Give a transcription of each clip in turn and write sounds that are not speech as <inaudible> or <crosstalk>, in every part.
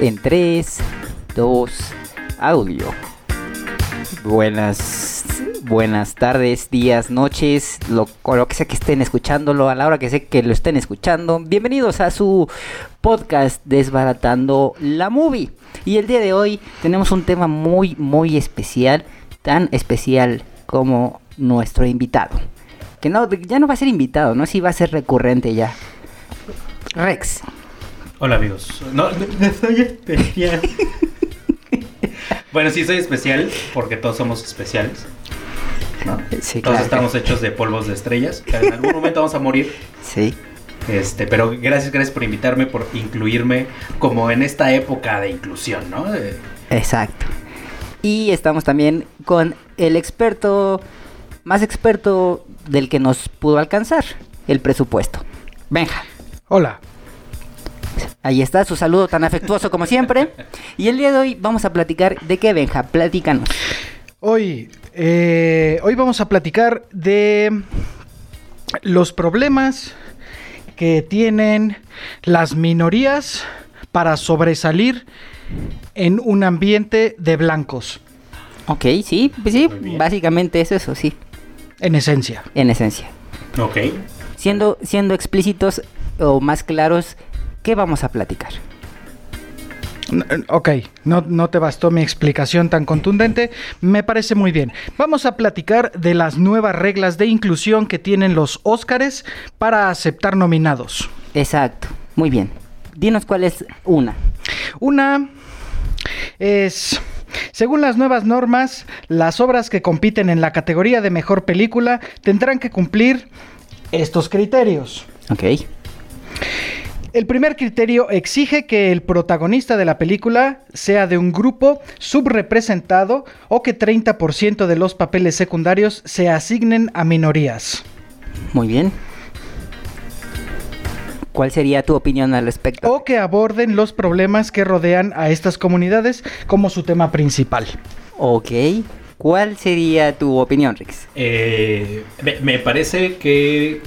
En 3, 2, audio. Buenas, buenas tardes, días, noches, lo, lo que sea que estén escuchándolo, a la hora que sé que lo estén escuchando. Bienvenidos a su podcast Desbaratando la Movie. Y el día de hoy tenemos un tema muy, muy especial, tan especial como nuestro invitado. Que no, ya no va a ser invitado, ¿no? Sí va a ser recurrente ya. Rex. Hola amigos. No, soy especial. <laughs> bueno, sí soy especial porque todos somos especiales. ¿no? Sí, todos claro. estamos hechos de polvos de estrellas. que en algún momento vamos a morir. Sí. Este, pero gracias, gracias por invitarme, por incluirme como en esta época de inclusión, ¿no? Exacto. Y estamos también con el experto, más experto del que nos pudo alcanzar, el presupuesto. Benja, Hola. Ahí está su saludo tan afectuoso como siempre. Y el día de hoy vamos a platicar de qué, Benja, platícanos. Hoy, eh, hoy vamos a platicar de los problemas que tienen las minorías para sobresalir en un ambiente de blancos, Ok, sí, pues sí, básicamente es eso, sí, en esencia. en esencia. ok. Siendo, siendo explícitos o más claros, ¿qué vamos a platicar? Ok, no, no te bastó mi explicación tan contundente. Me parece muy bien. Vamos a platicar de las nuevas reglas de inclusión que tienen los Óscares para aceptar nominados. Exacto, muy bien. Dinos cuál es una. Una es, según las nuevas normas, las obras que compiten en la categoría de mejor película tendrán que cumplir estos criterios. Ok. El primer criterio exige que el protagonista de la película sea de un grupo subrepresentado o que 30% de los papeles secundarios se asignen a minorías. Muy bien. ¿Cuál sería tu opinión al respecto? O que aborden los problemas que rodean a estas comunidades como su tema principal. Ok. ¿Cuál sería tu opinión, Rix? Eh, me, me parece que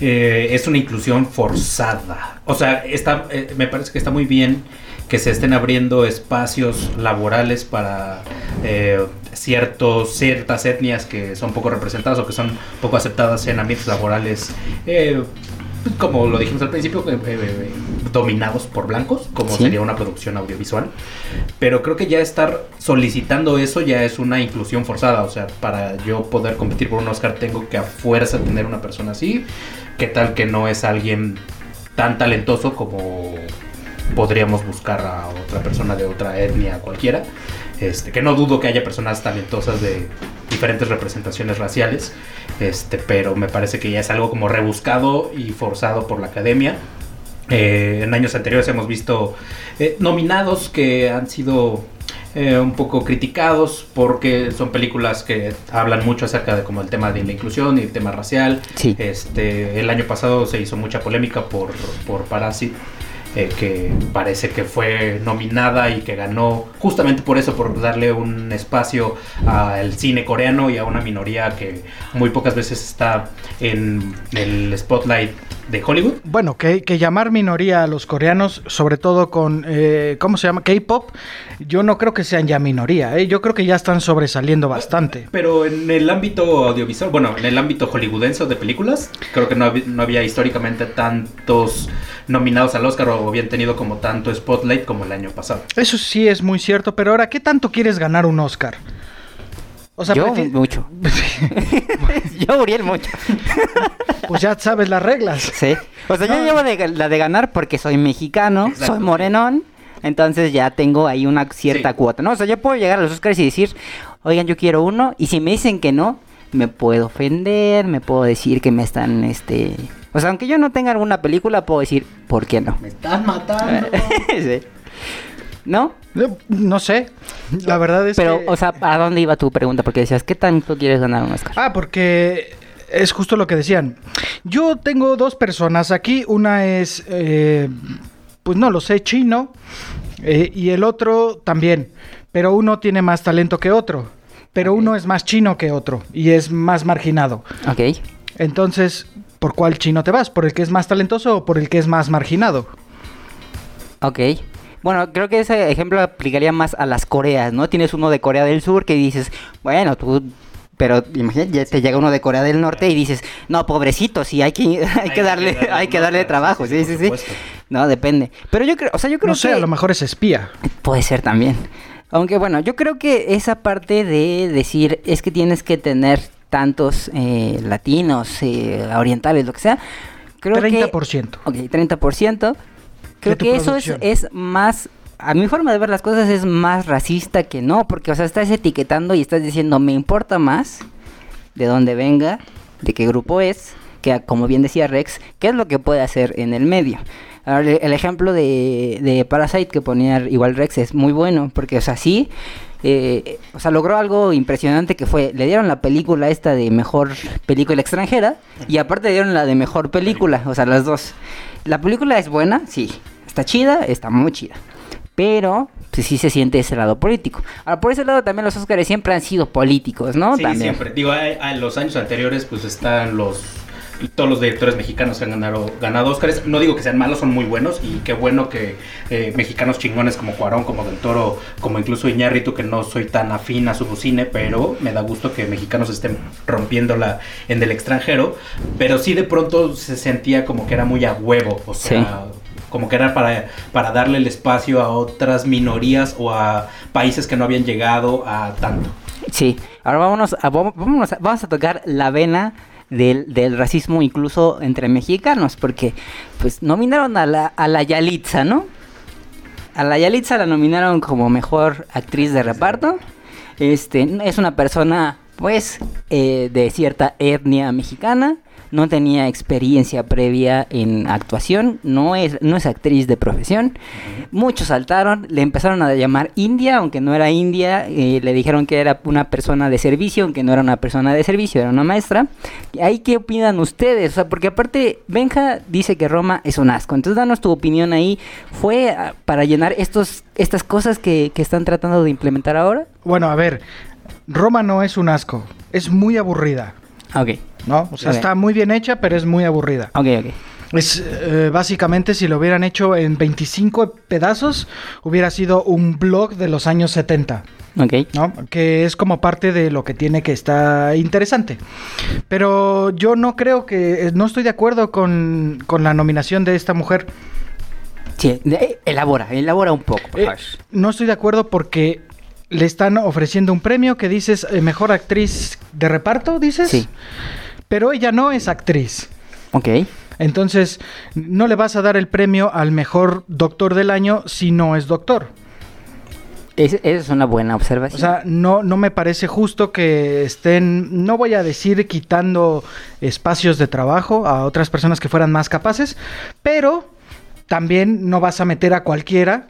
eh, es una inclusión forzada. O sea, está, eh, me parece que está muy bien que se estén abriendo espacios laborales para eh, ciertos, ciertas etnias que son poco representadas o que son poco aceptadas en ambientes laborales. como lo dijimos al principio, eh, eh, dominados por blancos, como Sí. sería una producción audiovisual. Pero creo que ya estar solicitando eso ya es una inclusión forzada. O sea, para yo poder competir por un Oscar tengo que a fuerza tener una persona así. ¿Qué tal que no es alguien tan talentoso como podríamos buscar a otra persona de otra etnia cualquiera? Este, que no dudo que haya personas talentosas de diferentes representaciones raciales, este, pero me parece que ya es algo como rebuscado y forzado por la academia. Eh, en años anteriores hemos visto eh, nominados que han sido eh, un poco criticados porque son películas que hablan mucho acerca de como el tema de la inclusión y el tema racial. Sí. Este, el año pasado se hizo mucha polémica por, por Parasite, eh, que parece que fue nominada y que ganó justamente por eso, por darle un espacio al cine coreano y a una minoría que muy pocas veces está en el spotlight de Hollywood. Bueno, que, que llamar minoría a los coreanos, sobre todo con, eh, ¿cómo se llama? K-Pop, yo no creo que sean ya minoría, ¿eh? yo creo que ya están sobresaliendo bastante. Pero en el ámbito audiovisual, bueno, en el ámbito hollywoodense de películas, creo que no, no había históricamente tantos nominados al Oscar o habían tenido como tanto spotlight como el año pasado. Eso sí es muy cierto, pero ahora, ¿qué tanto quieres ganar un Oscar? O sea, Yo prefi- mucho. <laughs> <laughs> Yo, Uriel, mucho. <laughs> pues ya sabes las reglas. Sí. O sea, yo llevo de- la de ganar porque soy mexicano, Exacto. soy morenón. Entonces ya tengo ahí una cierta Sí. cuota, ¿no? O sea, yo puedo llegar a los Oscars y decir, oigan, yo quiero uno. Y si me dicen que no, me puedo ofender, me puedo decir que me están, este... O sea, aunque yo no tenga alguna película, puedo decir, ¿por qué no? Me están matando. <laughs> Sí. ¿No? No sé, la verdad es Pero, que... o sea, ¿a dónde iba tu pregunta? Porque decías, ¿qué tanto quieres ganar un Oscar? Ah, porque es justo lo que decían. Yo tengo dos personas aquí. Una es, eh, pues no lo sé, chino. eh, y el otro también. Pero uno tiene más talento que otro. Pero uno es más chino que otro. Y es más marginado. Ok. Entonces, ¿por cuál chino te vas? ¿Por el que es más talentoso o por el que es más marginado? Ok. Bueno, creo que ese ejemplo aplicaría más a las Coreas, ¿no? Tienes uno de Corea del Sur que dices, bueno, tú pero imagínate, ya te llega uno de Corea del Norte y dices, no, pobrecito, sí, hay que, <laughs> hay, que darle, hay que darle trabajo, sí, sí, sí. No, depende. Pero yo creo, o sea, yo creo no sé, que... a lo mejor es espía. Puede ser también. Aunque bueno, yo creo que esa parte de decir es que tienes que tener tantos eh, latinos, eh, orientales, lo que sea. Creo 30%. ok, 30%. Creo que eso es, es más a mi forma de ver las cosas es más racista que no, porque, o sea, estás etiquetando y estás diciendo, me importa más de dónde venga, de qué grupo es, que, como bien decía Rex, qué es lo que puede hacer en el medio. Ahora, el ejemplo de, de Parasite que ponía igual Rex es muy bueno, porque, o sea, sí, eh, o sea, logró algo impresionante que fue, le dieron la película esta de mejor película extranjera y aparte le dieron la de mejor película, o sea, las dos. La película es buena, sí, está chida, está muy chida pero pues, sí se siente ese lado político. Ahora, por ese lado también los Oscars siempre han sido políticos, ¿no? Sí, siempre. Digo, en los años anteriores pues están los todos los directores mexicanos que han ganado, ganado Oscars. No digo que sean malos, son muy buenos y qué bueno que eh, mexicanos chingones como Cuarón, como Del Toro, como incluso Iñárritu, que no soy tan afín a su cine, pero me da gusto que mexicanos estén rompiéndola en el extranjero. Pero sí de pronto se sentía como que era muy a huevo, o sea como que era para, para darle el espacio a otras minorías o a países que no habían llegado a tanto. Sí, ahora vámonos a, vámonos vamos a tocar la vena del, del, racismo incluso entre mexicanos, porque pues nominaron a la, a la Yalitza, ¿no? A la Yalitza la nominaron como mejor actriz de reparto. Este, es una persona pues eh, de cierta etnia mexicana no tenía experiencia previa en actuación, no es, no es actriz de profesión. Muchos saltaron, le empezaron a llamar India, aunque no era India, eh, le dijeron que era una persona de servicio, aunque no era una persona de servicio, era una maestra. ¿Ahí qué opinan ustedes? O sea, porque aparte Benja dice que Roma es un asco, entonces danos tu opinión ahí. ¿Fue ah, para llenar estos, estas cosas que, que están tratando de implementar ahora? Bueno, a ver, Roma no es un asco, es muy aburrida. Ok. ¿No? O sea, está muy bien hecha, pero es muy aburrida. Ok, ok. Es eh, básicamente si lo hubieran hecho en 25 pedazos, hubiera sido un blog de los años 70. Ok. ¿no? Que es como parte de lo que tiene que estar interesante. Pero yo no creo que. Eh, no estoy de acuerdo con, con la nominación de esta mujer. Sí, elabora, elabora un poco. Eh, no estoy de acuerdo porque le están ofreciendo un premio que dices mejor actriz de reparto, dices. Sí pero ella no es actriz. Ok. Entonces, no le vas a dar el premio al mejor doctor del año si no es doctor. esa es una buena observación. O sea, no, no me parece justo que estén, no voy a decir quitando espacios de trabajo a otras personas que fueran más capaces, pero también no vas a meter a cualquiera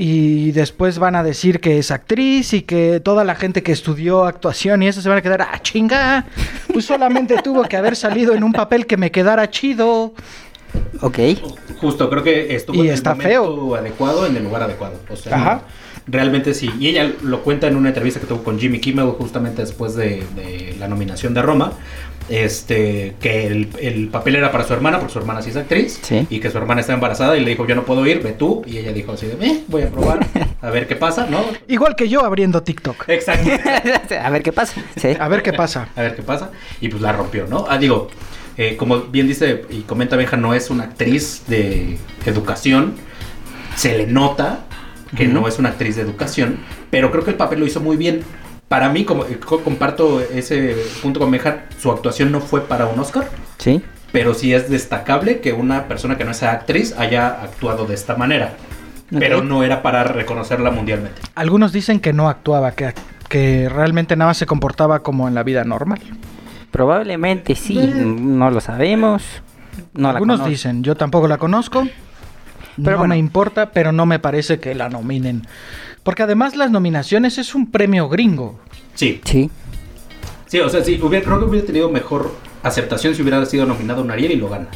y después van a decir que es actriz y que toda la gente que estudió actuación y eso se van a quedar, ah, chinga, pues solamente <laughs> tuvo que haber salido en un papel que me quedara chido. Ok. Justo, creo que estuvo y en está el momento adecuado en el lugar adecuado. O sea, Ajá. realmente sí. Y ella lo cuenta en una entrevista que tuvo con Jimmy Kimmel justamente después de, de la nominación de Roma este que el, papel era para su hermana, porque su hermana sí es actriz, y que su hermana está embarazada y le dijo, yo no puedo ir, ve tú, y ella dijo así de, eh, voy a probar, <laughs> a ver qué pasa, ¿no? Igual que yo abriendo TikTok. Exacto. <laughs> a ver qué pasa. A ver qué pasa. A ver qué pasa. Y pues la rompió, ¿no? Ah, digo, eh, como bien dice y comenta Benja, no es una actriz de educación, se le nota que no es una actriz de educación, pero creo que el papel lo hizo muy bien para mí, como comparto ese punto con Meja, su actuación no fue para un Oscar. Sí. Pero sí es destacable que una persona que no sea actriz haya actuado de esta manera. Pero no era para reconocerla mundialmente. Algunos dicen que no actuaba, que, que realmente nada más se comportaba como en la vida normal. Probablemente sí, no lo sabemos. No Algunos dicen, yo tampoco la conozco. Pero no me importa, pero no me parece que la nominen porque además las nominaciones es un premio gringo. Sí. Sí. Sí, o sea, sí, creo que hubiera tenido mejor aceptación si hubiera sido nominado un Ariel y lo gana.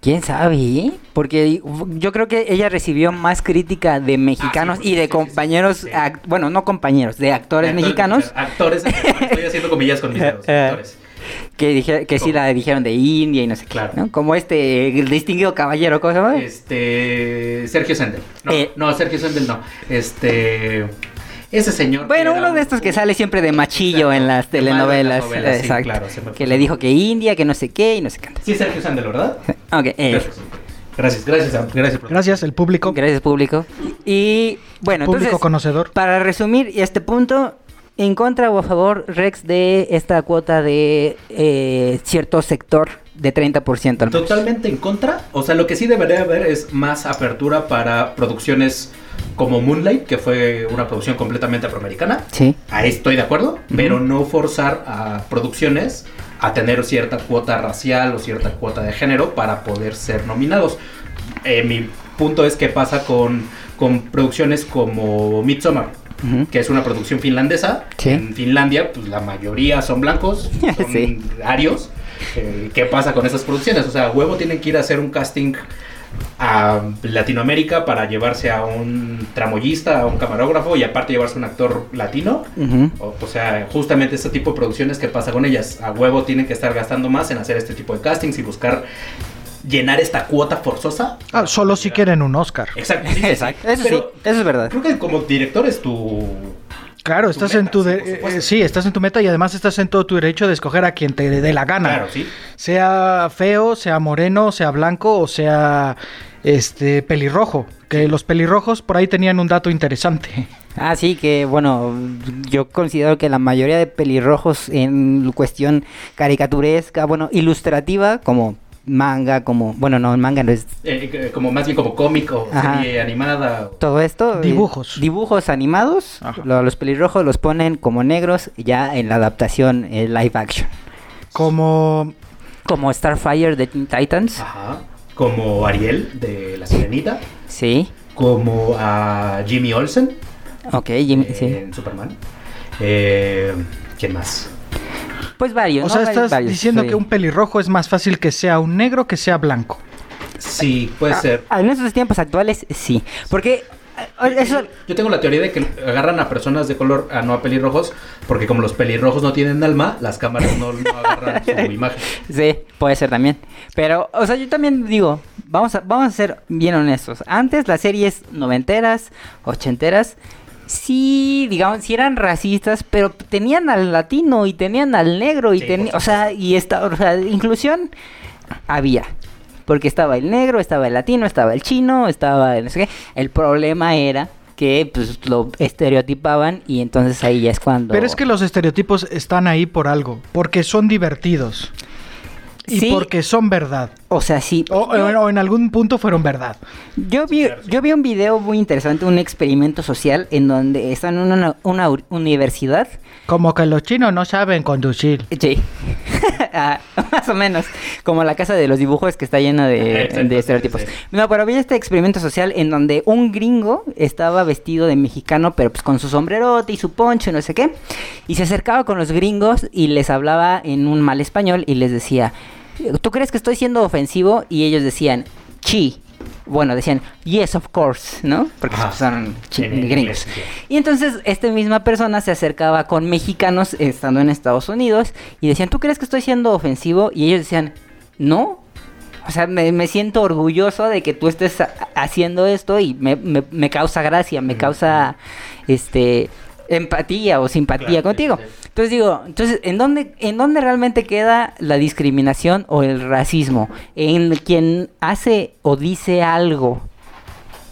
¿Quién sabe? Eh? Porque yo creo que ella recibió más crítica de mexicanos ah, y de compañeros, bueno, no compañeros, de actores, mexicanos. Actores, estoy haciendo comillas con mis dedos, <laughs> actores. Que, dije, que sí la dijeron de India y no sé qué, Claro. ¿no? Como este el distinguido caballero, ¿cómo se llama? Este. Sergio Sendel. No, Eh. no, Sergio Sendel no. Este. Ese señor. Bueno, uno un- de estos que sale siempre de machillo Exacto, en las telenovelas. sí, Exacto. claro, se me que le dijo que India, que no sé qué y no sé qué. Sí, Sergio Sendel, ¿verdad? <laughs> Ok, eh, Gracias, gracias, gracias. Gracias, por- Gracias, el público. gracias público. Y bueno, público entonces, conocedor. para resumir este punto, ¿en contra o a favor, Rex, de esta cuota de eh, cierto sector de 30% al menos? Totalmente en contra. O sea, lo que sí debería haber es más apertura para producciones como Moonlight, que fue una producción completamente afroamericana. Sí. Ahí estoy de acuerdo, pero no forzar a producciones a tener cierta cuota racial o cierta cuota de género para poder ser nominados. Eh, mi punto es qué pasa con, con producciones como Midsommar, Que es una producción finlandesa. Sí. En Finlandia, pues la mayoría son blancos, <laughs> son Sí. arios. Eh, ¿Qué pasa con esas producciones? O sea, huevo tienen que ir a hacer un casting a Latinoamérica para llevarse a un tramoyista, a un camarógrafo y aparte llevarse un actor latino. O, o sea, justamente este tipo de producciones que pasa con ellas. A huevo tienen que estar gastando más en hacer este tipo de castings y buscar llenar esta cuota forzosa. Ah, solo si quieren un Oscar. Exacto. sí. <laughs> Exacto. Eso Pero sí, eso es verdad. Creo que como director es tu... Claro, estás en tu sí, de- eh, sí, estás en tu meta y además estás en todo tu derecho de escoger a quien te dé la gana. Claro, sí. Sea feo, sea moreno, sea blanco o sea este pelirrojo. Que los pelirrojos por ahí tenían un dato interesante. Ah, sí, que bueno, yo considero que la mayoría de pelirrojos en cuestión caricaturesca, bueno, ilustrativa, como manga, como, bueno, no, manga no es Eh, eh, como más bien como cómic o Ajá. serie animada. o- todo esto. eh, Dibujos. dibujos animados, lo- los pelirrojos los ponen como negros ya en la adaptación eh, live action. Como Como Starfire de Teen Titans, Ajá. Como Ariel de La Sirenita. sí, Como a Jimmy Olsen ok, Jimmy, eh, sí. en Superman. Eh, ¿Quién más? Pues varios, o ¿no? sea, estás varios, diciendo sí. que un pelirrojo es más fácil que sea un negro que sea blanco. Sí, puede ser. Ah, En esos tiempos actuales, sí. Porque eh, eso, Yo tengo la teoría de que agarran a personas de color, a no a pelirrojos, porque como los pelirrojos no tienen alma, las cámaras no, no agarran su <laughs> imagen. Sí, puede ser también. Pero, o sea, yo también digo, vamos a, vamos a ser bien honestos. Antes las series noventeras, ochenteras, sí, digamos, sí eran racistas, pero tenían al latino y tenían al negro y Sí, tenían, o sea, y esta, o sea, inclusión había. Porque estaba el negro, estaba el latino, estaba el chino, estaba el no sé qué. El problema era que pues lo estereotipaban y entonces ahí ya es cuando... Pero es que los estereotipos están ahí por algo, porque son divertidos. Y Sí. porque son verdad. O sea, sí. O, o en- o en algún punto fueron verdad. Yo vi, yo vi un video muy interesante, un experimento social en donde están en una, universidad. Como que los chinos no saben conducir. Sí, <laughs> Ah, <laughs> más o menos, como la casa de los dibujos que está llena de, Exacto, de sí, estereotipos. sí, sí. No, pero vi este experimento social en donde un gringo estaba vestido de mexicano, pero pues con su sombrerote y su poncho y no sé qué. Y se acercaba con los gringos y les hablaba en un mal español y les decía, ¿tú crees que estoy siendo ofensivo? Y ellos decían, chi. Bueno, decían, yes, of course, ¿no? Porque pues, son gringos. Y entonces esta misma persona se acercaba con mexicanos estando en Estados Unidos y decían, ¿tú crees que estoy siendo ofensivo? Y ellos decían, no. O sea, me, me siento orgulloso de que tú estés ha- haciendo esto y me, me- me causa gracia, me causa este empatía o simpatía Claro, sí, contigo. sí. Entonces digo, entonces, ¿en dónde, ¿en dónde realmente queda la discriminación o el racismo? En quien hace o dice algo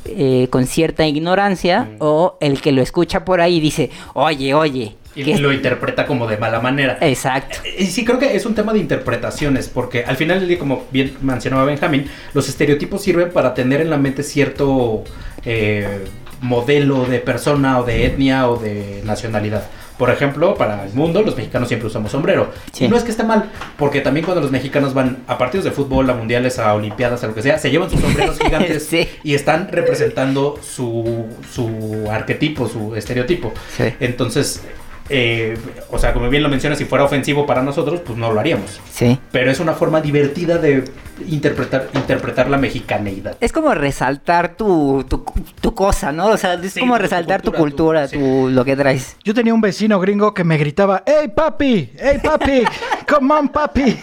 eh, con cierta ignorancia Mm. o el que lo escucha por ahí y dice, oye, oye. Y ¿qué-" lo interpreta como de mala manera. Exacto. Y sí, creo que es un tema de interpretaciones, porque al final como bien mencionaba Benjamín, los estereotipos sirven para tener en la mente cierto eh, modelo de persona o de etnia o de nacionalidad. Por ejemplo, para el mundo, los mexicanos siempre usamos sombrero. Sí. Y no es que esté mal, porque también cuando los mexicanos van a partidos de fútbol, a mundiales, a olimpiadas, a lo que sea, se llevan sus sombreros <laughs> gigantes Sí. y están representando su, su arquetipo, su estereotipo. Sí. Entonces, eh, o sea, como bien lo mencionas, si fuera ofensivo para nosotros, pues no lo haríamos. Sí. Pero es una forma divertida de interpretar, interpretar la mexicaneidad. Es como resaltar tu, tu, tu cosa, ¿no? O sea, es Sí, como resaltar tu cultura, cultura, tu- tu, lo que traes. Yo tenía un vecino gringo que me gritaba, ¡Hey papi! ¡Hey papi! <laughs> ¡Come on papi!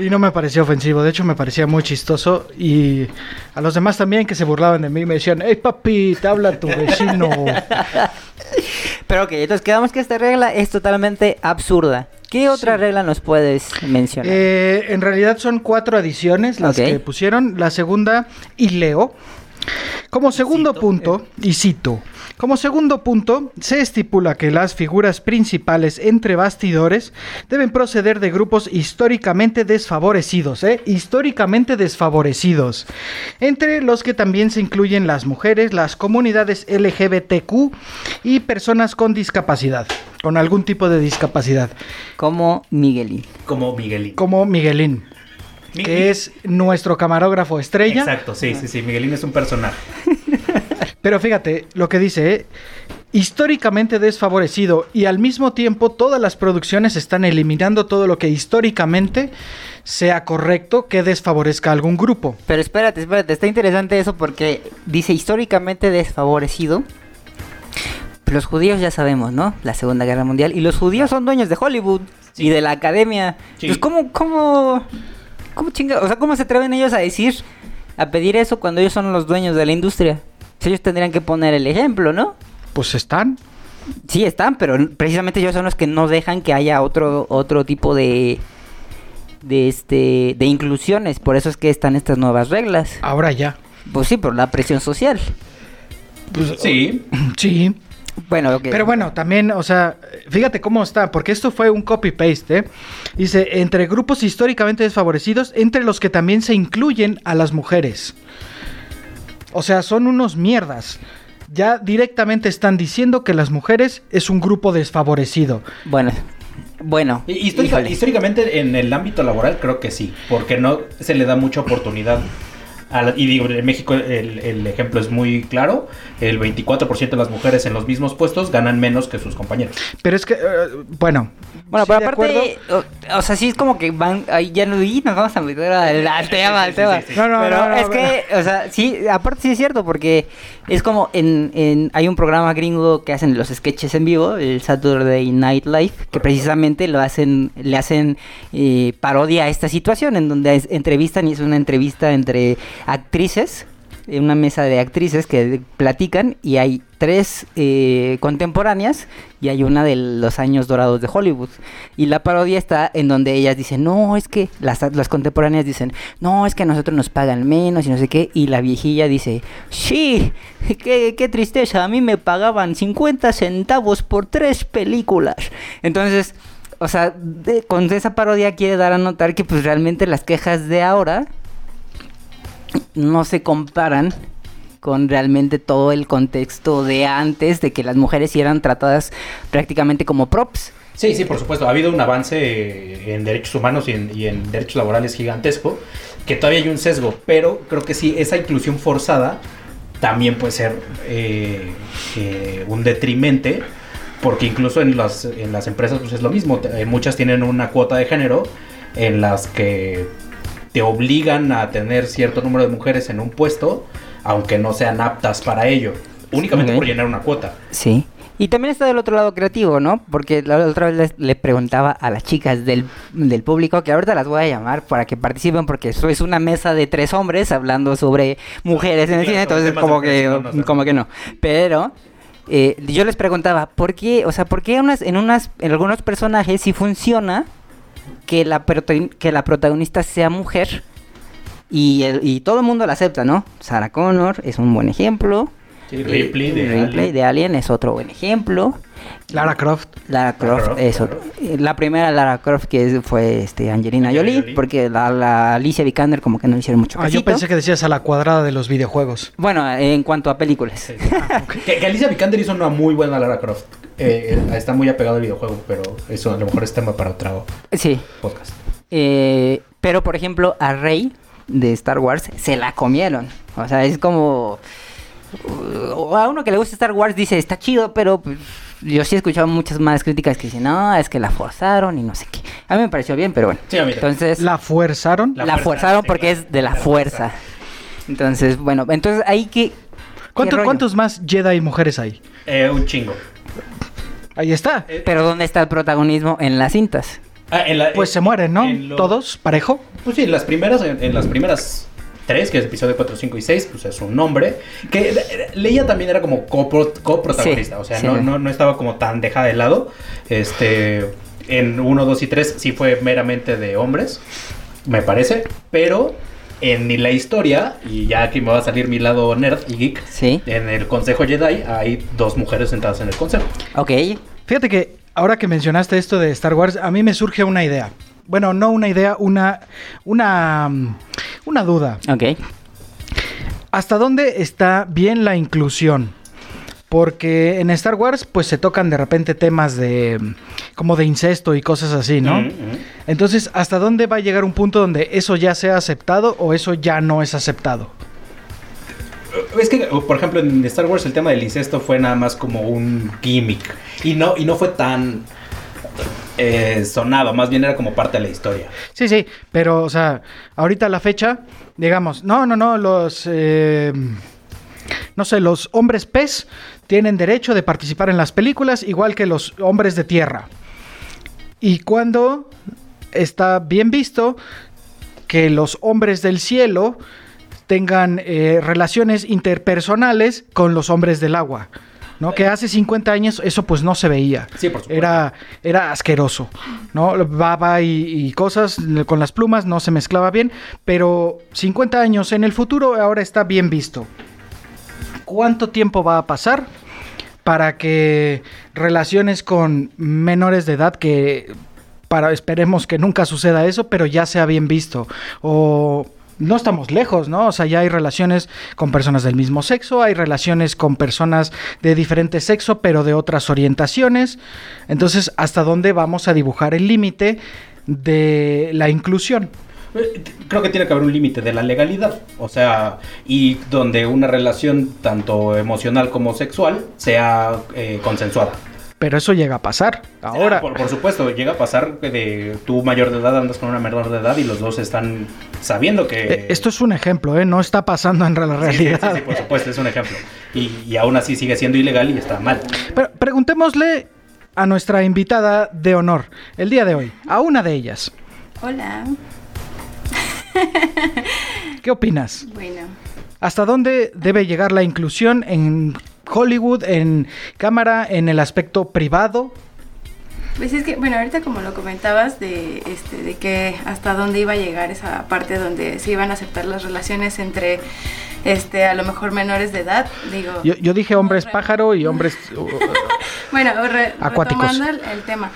Y no me parecía ofensivo, de hecho me parecía muy chistoso y a los demás también que se burlaban de mí me decían, ¡Hey papi! ¡Te habla tu vecino! <laughs> Pero ok, entonces quedamos que esta regla es totalmente absurda. ¿Qué otra regla nos puedes mencionar? Eh, en realidad son cuatro adiciones las que pusieron. La segunda, y leo. Como segundo Cito, punto, y cito, como segundo punto, se estipula que las figuras principales entre bastidores deben proceder de grupos históricamente desfavorecidos, ¿eh? históricamente desfavorecidos, entre los que también se incluyen las mujeres, las comunidades LGBTQ y personas con discapacidad, con algún tipo de discapacidad, Como Miguelín. Como Miguelín. como Miguelín Mi- que es nuestro camarógrafo estrella. Exacto, sí, sí, sí. Miguelín es un personaje. <laughs> Pero fíjate lo que dice, ¿eh? históricamente desfavorecido y al mismo tiempo todas las producciones están eliminando todo lo que históricamente sea correcto que desfavorezca a algún grupo. Pero espérate, espérate, está interesante eso porque dice históricamente desfavorecido. Los judíos ya sabemos, ¿no? La Segunda Guerra Mundial. Y los judíos son dueños de Hollywood y de la academia. Sí. Entonces, ¿cómo, cómo, cómo chinga? O sea, ¿cómo se atreven ellos a decir, a pedir eso cuando ellos son los dueños de la industria? Si ellos tendrían que poner el ejemplo, ¿no? Pues están. Sí, están, pero precisamente ellos son los que no dejan que haya otro, otro tipo de, de, este, de inclusiones. Por eso es que están estas nuevas reglas. Ahora ya. Pues sí, por la presión social. Pues, Sí. Sí. Bueno, ok. Pero bueno, también, o sea, fíjate cómo está, porque esto fue un copy-paste. ¿eh? Dice, entre grupos históricamente desfavorecidos, entre los que también se incluyen a las mujeres. O sea, son unos mierdas. Ya directamente están diciendo que las mujeres es un grupo desfavorecido. Bueno, bueno. Histórica- históricamente en el ámbito laboral creo que sí, porque no se le da mucha oportunidad. La- y digo, en México el, el ejemplo es muy claro, el 24% de las mujeres en los mismos puestos ganan menos que sus compañeros. Pero es que, eh, bueno. Bueno, sí, pero aparte, o, o sea, sí es como que van, ahí ya no, y nos vamos a meter al, al tema, al sí, tema. sí, sí. No, no, pero no, no, es no. que, o sea, sí, aparte sí es cierto, porque es como en, en, hay un programa gringo que hacen los sketches en vivo, el Saturday Night Live, que precisamente lo hacen, le hacen eh, parodia a esta situación, en donde es- entrevistan y es una entrevista entre actrices en una mesa de actrices que platican y hay tres eh, contemporáneas y hay una de los años dorados de Hollywood. Y la parodia está en donde ellas dicen, no, es que las, las contemporáneas dicen, no, es que a nosotros nos pagan menos y no sé qué. Y la viejilla dice, sí, qué, qué tristeza, a mí me pagaban 50 centavos por tres películas. Entonces... O sea, con esa parodia quiere dar a notar que pues realmente las quejas de ahora no se comparan con realmente todo el contexto de antes, de que las mujeres eran tratadas prácticamente como props. Sí, sí, por supuesto. Ha habido un avance eh, en derechos humanos y en, derechos laborales gigantesco, que todavía hay un sesgo, pero creo que sí, esa inclusión forzada también puede ser eh, eh, un detrimente, porque incluso en las, empresas pues es lo mismo. Muchas tienen una cuota de género en las que te obligan a tener cierto número de mujeres en un puesto, aunque no sean aptas para ello, únicamente por llenar una cuota. Sí. Y también está del otro lado creativo, ¿no? Porque la otra vez les- le preguntaba a las chicas del, del público, que ahorita las voy a llamar para que participen, porque eso es una mesa de tres hombres hablando sobre mujeres en el cine, entonces como que, como que no. Pero eh, yo les preguntaba, ¿por qué, o sea, por qué unas, en, unas, en algunos personajes sí funciona que la, que la protagonista sea mujer? Y, el- y todo el mundo la acepta, ¿no? Sarah Connor es un buen ejemplo. Sí, Ripley de Ripley Alien. de Alien es otro buen ejemplo. Lara Croft. Lara Croft Croft, es otro. eh, La primera Lara Croft que fue este Angelina Jolie, Jolie. porque la, la Alicia Vikander como que no le hicieron mucho Ah, yo pensé que decías a la cuadrada de los videojuegos. Bueno, en cuanto a películas. Sí. que, que Alicia Vikander hizo una muy buena Lara Croft. Eh, eh, está muy apegado al videojuego, pero eso a lo mejor es tema para otro Sí. podcast. Eh, pero por ejemplo, a Rey de Star Wars se la comieron. O sea, es como a uno que le gusta Star Wars dice, está chido, pero pues, yo sí he escuchado muchas más críticas que dicen, no, es que la forzaron y no sé qué. A mí me pareció bien, pero bueno. Sí, a mí también. Entonces, ¿La fuerzaron? la, La fuerza, forzaron sí, porque es de la la fuerza. fuerza. Entonces, bueno, entonces ahí que... ¿Cuánto-? ¿Cuántos más Jedi mujeres hay? Eh, un chingo. Ahí está. Pero ¿dónde está el protagonismo en las cintas? Ah, en la- Pues se mueren, ¿no? lo- Todos, parejo. Pues sí, en las primeras, en, en las primeras que es episodio 4, 5 y 6, pues es un hombre. Que Leia también era como copro- coprotagonista, Sí, o sea, sí. no, no, no estaba como tan dejada de lado. Este, en 1, 2 y 3 sí fue meramente de hombres, me parece, pero en la historia, y ya aquí me va a salir mi lado nerd y geek, Sí. en el Consejo Jedi hay dos mujeres sentadas en el consejo. Ok. Fíjate que ahora que mencionaste esto de Star Wars, a mí me surge una idea. Bueno, no una idea, una, una, mm, una duda. Ok. ¿Hasta dónde está bien la inclusión? Porque en Star Wars pues se tocan de repente temas de mm, como de incesto y cosas así, ¿no? Ujú. Entonces, ¿hasta dónde va a llegar un punto donde eso ya sea aceptado o eso ya no es aceptado? Es que, por ejemplo, en Star Wars el tema del incesto fue nada más como un gimmick. Y no, y no fue tan eh, sonado, más bien era como parte de la historia. Sí, sí, pero, o sea, ahorita la fecha, digamos, no, no, no, los, eh, no sé, los hombres pez tienen derecho de participar en las películas igual que los hombres de tierra. Y cuando está bien visto que los hombres del cielo tengan eh, relaciones interpersonales con los hombres del agua. ¿No? Que hace 50 años eso pues no se veía. Sí, por supuesto. Era, era asqueroso, ¿no? Baba y, y cosas con las plumas no se mezclaba bien, pero 50 años en el futuro ahora está bien visto. ¿Cuánto tiempo va a pasar para que relaciones con menores de edad que para esperemos que nunca suceda eso, pero ya sea bien visto o no estamos lejos, ¿no? O sea, ya hay relaciones con personas del mismo sexo, hay relaciones con personas de diferente sexo, pero de otras orientaciones. Entonces, ¿hasta dónde vamos a dibujar el límite de la inclusión? Eh, Creo que tiene que haber un límite de la legalidad. O sea, y donde una relación tanto emocional como sexual sea eh, consensuada. Pero eso llega a pasar. Ahora, Ah, por, por supuesto, llega a pasar que de tú mayor de edad andas con una menor de edad y los dos están sabiendo que... eh, esto es un ejemplo, ¿eh? No está pasando en la Sí, sí, realidad. sí, sí, por supuesto, es un ejemplo. Y, y aún así sigue siendo ilegal y está mal. Pero preguntémosle a nuestra invitada de honor el día de hoy, a una de ellas. Hola. ¿Qué opinas? Bueno, ¿Hasta dónde debe llegar la inclusión en Hollywood, en cámara, en el aspecto privado? pues es que, bueno, ahorita como lo comentabas de, este, de que hasta dónde iba a llegar esa parte donde se iban a aceptar las relaciones entre, este, a lo mejor menores de edad, digo. Yo, yo dije hombres pájaro y hombres... <laughs> uh, Bueno, re- Acuáticos. retomando el, el tema,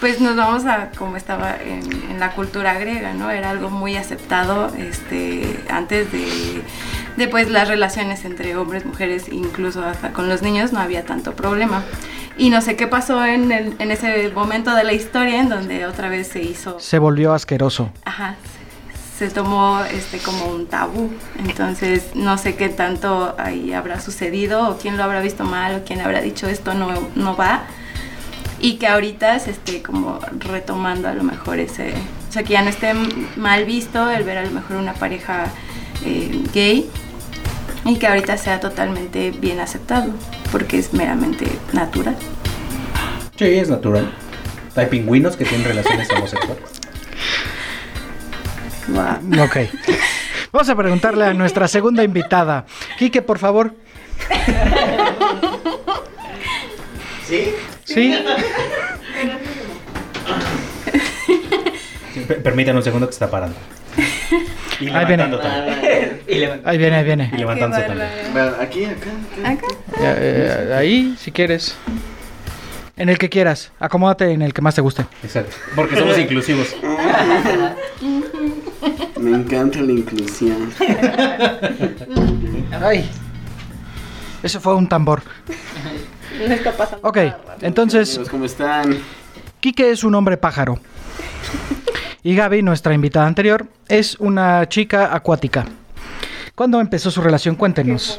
pues nos vamos a como estaba en, en la cultura griega, ¿no? Era algo muy aceptado este, antes de, de pues, las relaciones entre hombres, mujeres, incluso hasta con los niños no había tanto problema. Y no sé qué pasó en, el- en ese momento de la historia en donde otra vez se hizo se volvió asqueroso. Ajá, se, se tomó este como un tabú. Entonces, no sé qué tanto ahí habrá sucedido o quién lo habrá visto mal o quién habrá dicho esto no, no va. Y que ahorita se esté como retomando a lo mejor ese... O sea, que ya no esté mal visto el ver a lo mejor una pareja eh, gay y que ahorita sea totalmente bien aceptado porque es meramente natural. Sí, es natural. Hay pingüinos que tienen relaciones homosexuales. Guau. Ok. Vamos a preguntarle a nuestra segunda invitada. Quique, por favor. ¿Sí? ¿Sí? Permítanme un segundo que se está parando. Y Ahí viene. levantando Ahí viene, ahí viene. Y levantándose también. aquí, acá, acá. Acá. Eh, ahí, si quieres. En el que quieras. Acomódate en el que más te guste. Exacto. Porque somos inclusivos. <laughs> Me encanta la inclusión. <laughs> Ay. Eso fue un tambor. No está pasando Ok, nada entonces, Amigos, ¿Cómo están? Quique es un hombre pájaro. Y Gaby, nuestra invitada anterior, es una chica acuática. ¿Cuándo empezó su relación? Cuéntenos.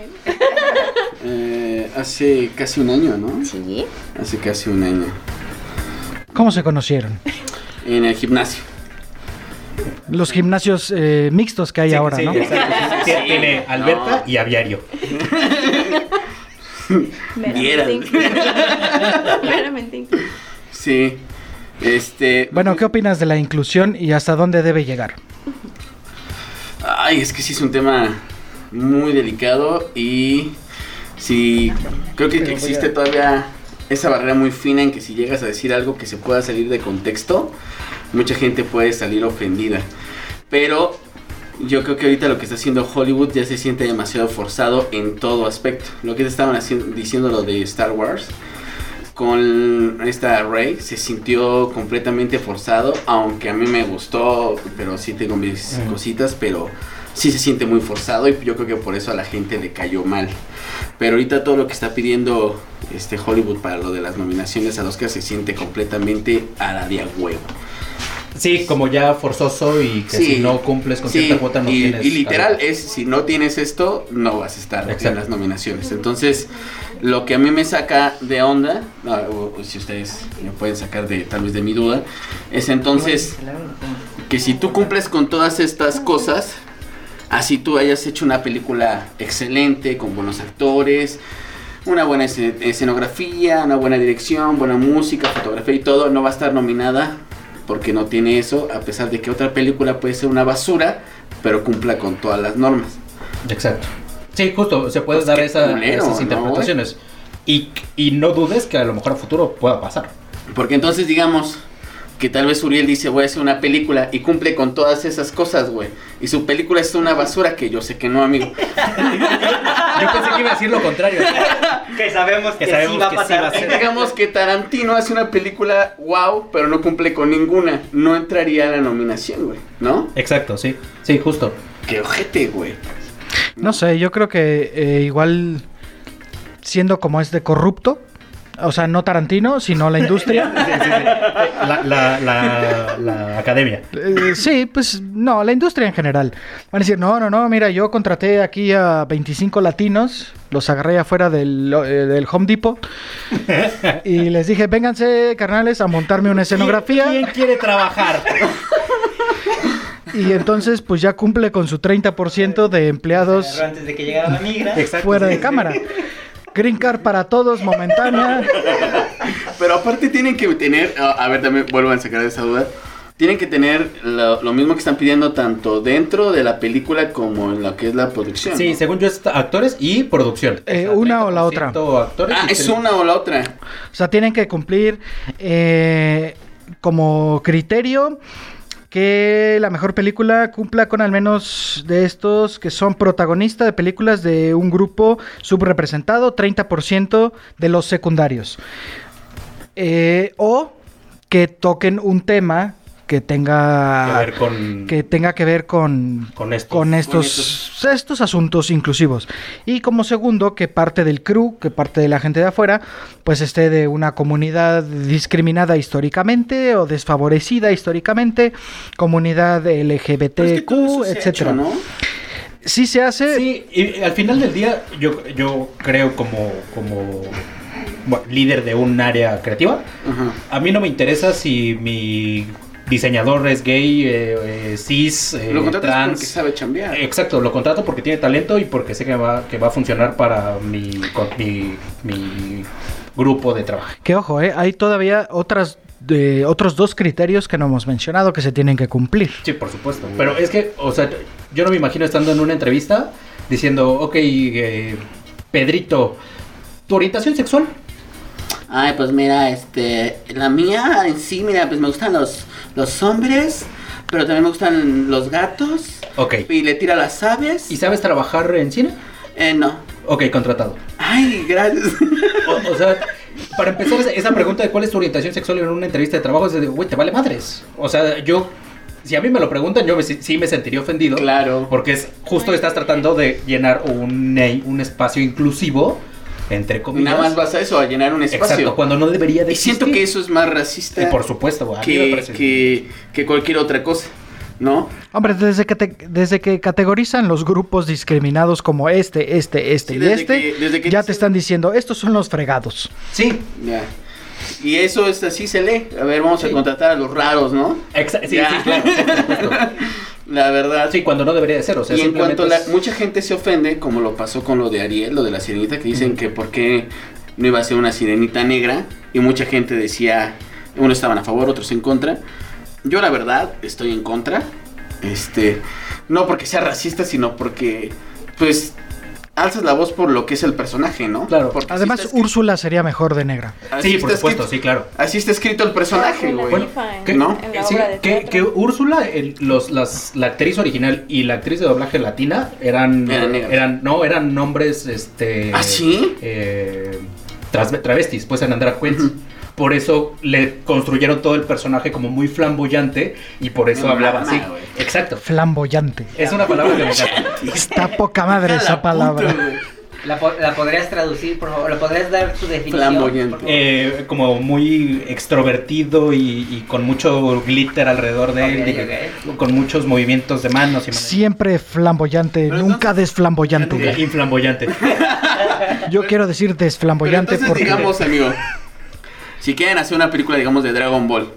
Eh, hace casi un año, ¿no? Sí. Hace casi un año. ¿Cómo se conocieron? En el gimnasio. Los gimnasios eh, mixtos que hay Sí, ahora, sí, ¿no? exacto. Sí, Tiene alberca y aviario. <laughs> <laughs> Incluido. Sí. Este. Bueno, ¿qué opinas de la inclusión y hasta dónde debe llegar? Ay, es que sí es un tema muy delicado y sí, creo que, que existe todavía esa barrera muy fina en que si llegas a decir algo que se pueda salir de contexto, mucha gente puede salir ofendida. Pero yo creo que ahorita lo que está haciendo Hollywood ya se siente demasiado forzado en todo aspecto. Lo que te estaban haciendo, diciendo lo de Star Wars. Con esta Rey se sintió completamente forzado, aunque a mí me gustó, pero sí tengo mis cositas, pero sí se siente muy forzado y yo creo que por eso a la gente le cayó mal. Pero ahorita todo lo que está pidiendo este Hollywood para lo de las nominaciones a los que se siente completamente a la de huevo. Sí, como ya forzoso y que Sí. si no cumples con Sí, cierta cuota no y, tienes. y literal algo. es si no tienes esto no vas a estar en las nominaciones entonces lo que a mí me saca de onda ah, o- o si ustedes me pueden sacar de tal vez de mi duda es entonces que si tú cumples con todas estas cosas así tú hayas hecho una película excelente con buenos actores una buena escen- escenografía, una buena dirección, buena música, fotografía y todo, no va a estar nominada porque no tiene eso, a pesar de que otra película puede ser una basura, pero cumpla con todas las normas. Exacto. Sí, justo, se puede Pues dar qué esa- culero, esas ¿no, interpretaciones. y, y no dudes que a lo mejor a futuro pueda pasar. Porque entonces digamos que tal vez Uriel dice voy a hacer una película y cumple con todas esas cosas, güey. Y su película es una basura, que yo sé que no, amigo. Yo pensé que iba a decir lo contrario. Que sabemos que, Que sabemos sí va a que sí pasar. va a ser. digamos que Tarantino hace una película wow, pero no cumple con ninguna. No entraría a la nominación, güey. ¿No? Exacto, sí. Sí, justo. Qué ojete, güey. No sé, yo creo que eh, igual siendo como es de corrupto, o sea, no Tarantino, sino la industria. <laughs> La, la, la, la academia. Eh, sí, pues no, la industria en general. Van a decir, no, no, no, mira, yo contraté aquí a 25 latinos, los agarré afuera del, eh, del Home Depot <laughs> y les dije, vénganse, carnales, a montarme una escenografía. ¿Quién quiere trabajar? Y entonces, pues ya cumple con su 30% de empleados Antes de que llegara la migra. Exacto. fuera sí, de sí. cámara. Green Card para todos, momentánea. Pero aparte tienen que tener, a ver, también vuelvo a sacar esa duda. Tienen que tener lo, lo mismo que están pidiendo tanto dentro de la película como en lo que es la producción. Sí, ¿no? según yo es actores y producción. Eh, O sea, una o la otra. 30% Actores Ah, es 30%. una o la otra. O sea, tienen que cumplir eh, como criterio que la mejor película cumpla con al menos de estos que son protagonistas de películas de un grupo subrepresentado, 30% de los secundarios. Eh, o que toquen un tema que tenga Que ver con- que tenga que ver con Con estos. con estos, estos asuntos inclusivos. Y como segundo, que parte del crew, que parte de la gente de afuera, pues esté de una comunidad discriminada históricamente o desfavorecida históricamente, comunidad es LGBTQ, que ha etcétera. Sí se hace. Sí, y al final del día, yo, yo creo como, como bueno, líder de un área creativa, a mí no me interesa si mi diseñador es gay, eh, eh, cis, eh, Lo contratas trans. porque sabe chambear. Exacto, lo contrato porque tiene talento y porque sé que va, que va a funcionar para mi, con- mi, mi grupo de trabajo. Que ojo, eh, hay todavía otras de otros dos criterios que no hemos mencionado que se tienen que cumplir. Sí, por supuesto. Pero es que, o sea, yo no me imagino estando en una entrevista diciendo, ok, eh, Pedrito, ¿tu orientación sexual? Ay, pues mira, este, la mía en sí, mira, pues me gustan los, los hombres, pero también me gustan los gatos. Ok. Y le tira las aves. ¿Y sabes trabajar en cine? Eh, no. Ok, contratado. Ay, gracias. O, o sea, para empezar esa- esa pregunta de cuál es tu orientación sexual en una entrevista de trabajo es de, güey, te vale madres. O sea, yo, si a mí me lo preguntan, yo me- sí me sentiría ofendido. Claro. Porque es justo estás tratando de llenar un, un espacio inclusivo, entre comillas. Nada más vas a eso, a llenar un espacio. Exacto, cuando no debería de Y siento existir. que eso es más racista Y por supuesto, güey, a mí me que, parece. que, que cualquier otra cosa. ¿no? Hombre, desde que, te- desde que categorizan los grupos discriminados como este, este, este Sí, y desde este, que- desde que ya dicen- te están diciendo, estos son los fregados. Sí, Ya. Y eso es así se lee. A ver, vamos a contratar a los raros, ¿no? exa- sí, sí, claro. <laughs> La verdad. Sí, cuando no debería de ser, o sea, y en cuanto la, mucha gente se ofende, como lo pasó con lo de Ariel, lo de la sirenita, que dicen que por qué no iba a ser una sirenita negra, y mucha gente decía, unos estaban a favor, otros en contra. Yo la verdad estoy en contra, este, no porque sea racista, sino porque, pues, alzas la voz por lo que es el personaje, ¿no? Claro. Porque Además, escrito- Úrsula sería mejor de negra. así Sí, por supuesto, escrito- sí, claro. Así está escrito el personaje, Bueno, güey. En- ¿qué- ¿no? Sí, que, que Úrsula, el- los, las, la actriz original y la actriz de doblaje latina eran, Eran no, eran nombres, este... ¿Ah, sí? eh, tras- travestis, pues eran drag queens. Ujú. Por eso le construyeron todo el personaje como muy flamboyante y por eso hablaba así. Exacto. Flamboyante. Es una palabra que me encanta. Está poca madre esa la palabra. ¿La, po- la podrías traducir, por favor? ¿La podrías dar tu definición? Eh, como muy extrovertido y, y con mucho glitter alrededor de él, con muchos movimientos de manos y. Siempre flamboyante, Pero nunca entonces- desflamboyante. Inflamboyante. Yo quiero decir Pero desflamboyante entonces, porque digamos, amigo, si quieren hacer una película, digamos, de Dragon Ball,